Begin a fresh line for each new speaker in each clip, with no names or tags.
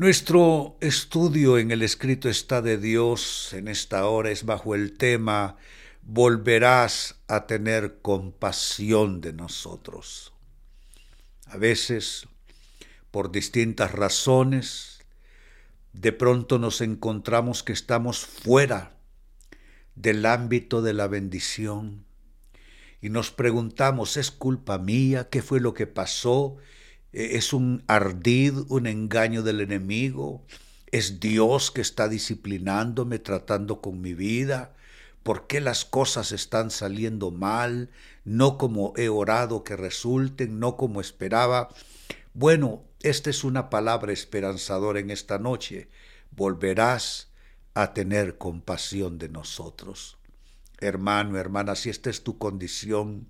Nuestro estudio en el escrito está de Dios en esta hora es bajo el tema Volverás a tener compasión de nosotros. A veces, por distintas razones, de pronto nos encontramos que estamos fuera del ámbito de la bendición y nos preguntamos, ¿es culpa mía? ¿Qué fue lo que pasó? Eh, es un ardid, un engaño del enemigo, es Dios que está disciplinándome, tratando con mi vida, por qué las cosas están saliendo mal, no como he orado que resulten, no como esperaba. Bueno, esta es una palabra esperanzadora en esta noche. Volverás a tener compasión de nosotros. Hermano, hermana, si esta es tu condición,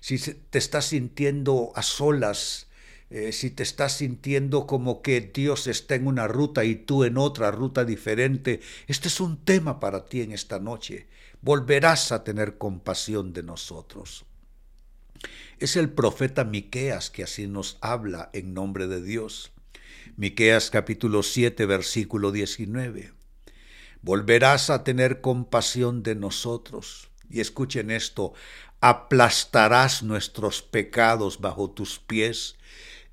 si te estás sintiendo a solas, eh, si te estás sintiendo como que Dios está en una ruta y tú en otra ruta diferente, este es un tema para ti en esta noche. Volverás a tener compasión de nosotros. Es el profeta Miqueas que así nos habla en nombre de Dios. Miqueas capítulo 7 versículo 19. Volverás a tener compasión de nosotros. Y escuchen esto, aplastarás nuestros pecados bajo tus pies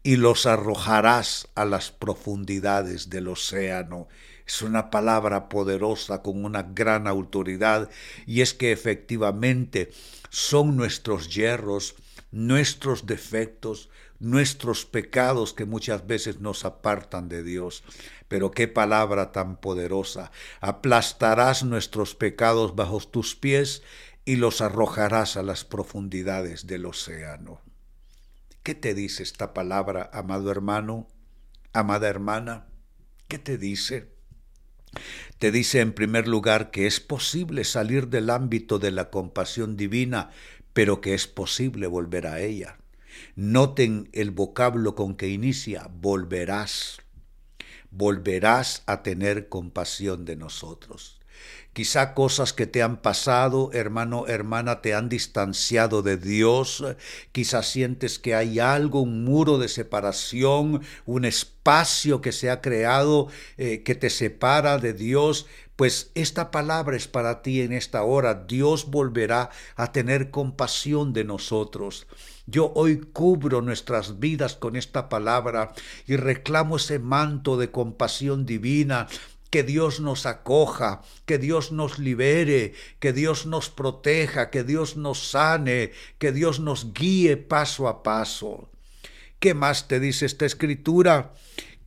y los arrojarás a las profundidades del océano. Es una palabra poderosa con una gran autoridad y es que efectivamente son nuestros hierros, nuestros defectos, nuestros pecados que muchas veces nos apartan de Dios. Pero qué palabra tan poderosa. Aplastarás nuestros pecados bajo tus pies y los arrojarás a las profundidades del océano. ¿Qué te dice esta palabra, amado hermano, amada hermana? ¿Qué te dice? Te dice en primer lugar que es posible salir del ámbito de la compasión divina, pero que es posible volver a ella. Noten el vocablo con que inicia, volverás. Volverás a tener compasión de nosotros. Quizá cosas que te han pasado, hermano, hermana, te han distanciado de Dios. Quizá sientes que hay algo, un muro de separación, un espacio que se ha creado eh, que te separa de Dios. Pues esta palabra es para ti en esta hora. Dios volverá a tener compasión de nosotros. Yo hoy cubro nuestras vidas con esta palabra y reclamo ese manto de compasión divina que Dios nos acoja, que Dios nos libere, que Dios nos proteja, que Dios nos sane, que Dios nos guíe paso a paso. ¿Qué más te dice esta escritura?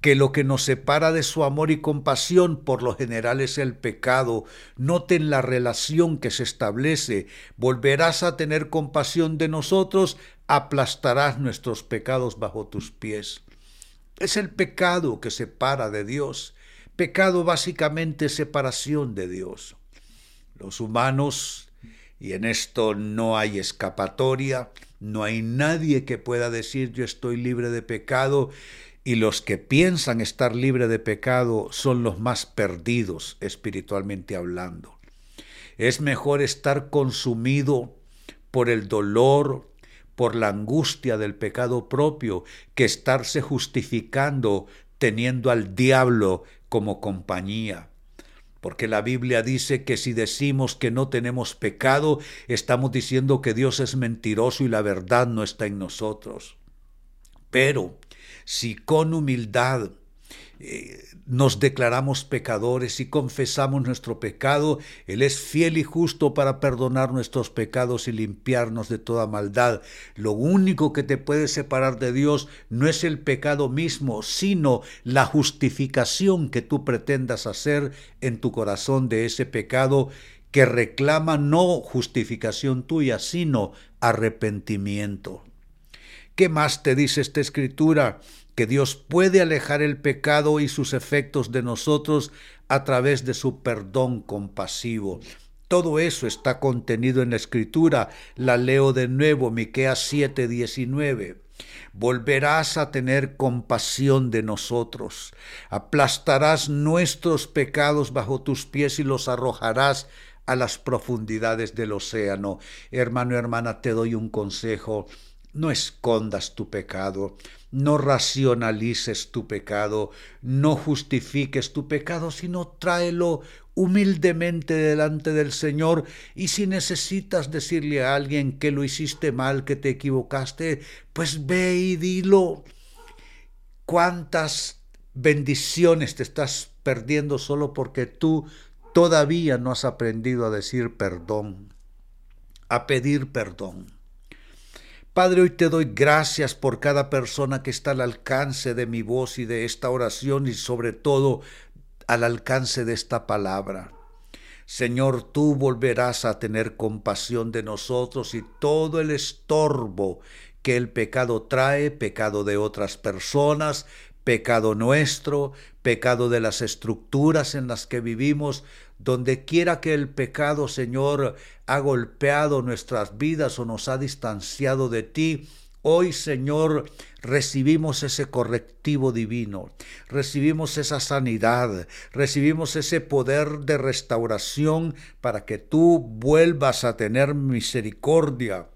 que lo que nos separa de su amor y compasión por lo general es el pecado. Noten la relación que se establece. Volverás a tener compasión de nosotros, aplastarás nuestros pecados bajo tus pies. Es el pecado que separa de Dios. Pecado básicamente separación de Dios. Los humanos, y en esto no hay escapatoria, no hay nadie que pueda decir yo estoy libre de pecado, y los que piensan estar libre de pecado son los más perdidos espiritualmente hablando. Es mejor estar consumido por el dolor, por la angustia del pecado propio, que estarse justificando teniendo al diablo como compañía. Porque la Biblia dice que si decimos que no tenemos pecado, estamos diciendo que Dios es mentiroso y la verdad no está en nosotros. Pero si con humildad eh, nos declaramos pecadores y confesamos nuestro pecado, Él es fiel y justo para perdonar nuestros pecados y limpiarnos de toda maldad. Lo único que te puede separar de Dios no es el pecado mismo, sino la justificación que tú pretendas hacer en tu corazón de ese pecado que reclama no justificación tuya, sino arrepentimiento. ¿Qué más te dice esta escritura? que Dios puede alejar el pecado y sus efectos de nosotros a través de su perdón compasivo. Todo eso está contenido en la escritura. La leo de nuevo, Miqueas 7:19. Volverás a tener compasión de nosotros. Aplastarás nuestros pecados bajo tus pies y los arrojarás a las profundidades del océano. Hermano, hermana, te doy un consejo no escondas tu pecado, no racionalices tu pecado, no justifiques tu pecado, sino tráelo humildemente delante del Señor y si necesitas decirle a alguien que lo hiciste mal, que te equivocaste, pues ve y dilo. ¿Cuántas bendiciones te estás perdiendo solo porque tú todavía no has aprendido a decir perdón, a pedir perdón? Padre, hoy te doy gracias por cada persona que está al alcance de mi voz y de esta oración y sobre todo al alcance de esta palabra. Señor, tú volverás a tener compasión de nosotros y todo el estorbo que el pecado trae, pecado de otras personas, pecado nuestro, pecado de las estructuras en las que vivimos, donde quiera que el pecado, Señor, ha golpeado nuestras vidas o nos ha distanciado de ti, Hoy, Señor, recibimos ese correctivo divino, recibimos esa sanidad, recibimos ese poder de restauración para que tú vuelvas a tener misericordia,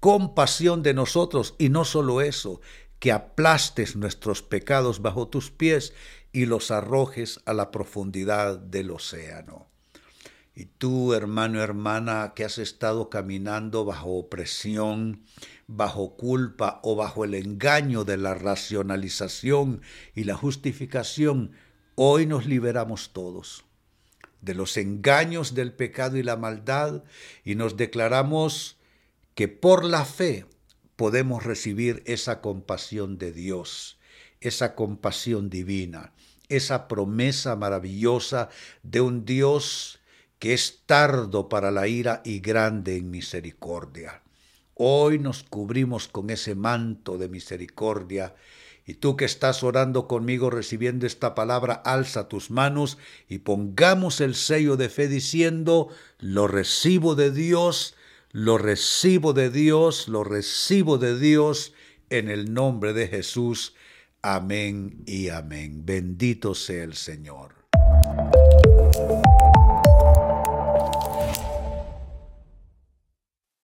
compasión de nosotros. Y no solo eso, que aplastes nuestros pecados bajo tus pies y los arrojes a la profundidad del océano. Y tú, hermano, hermana, que has estado caminando bajo opresión, bajo culpa o bajo el engaño de la racionalización y la justificación, hoy nos liberamos todos de los engaños del pecado y la maldad y nos declaramos que por la fe podemos recibir esa compasión de Dios, esa compasión divina, esa promesa maravillosa de un Dios que es tardo para la ira y grande en misericordia. Hoy nos cubrimos con ese manto de misericordia y tú que estás orando conmigo recibiendo esta palabra, alza tus manos y pongamos el sello de fe diciendo, lo recibo de Dios, lo recibo de Dios, lo recibo de Dios, en el nombre de Jesús. Amén y amén. Bendito sea el Señor.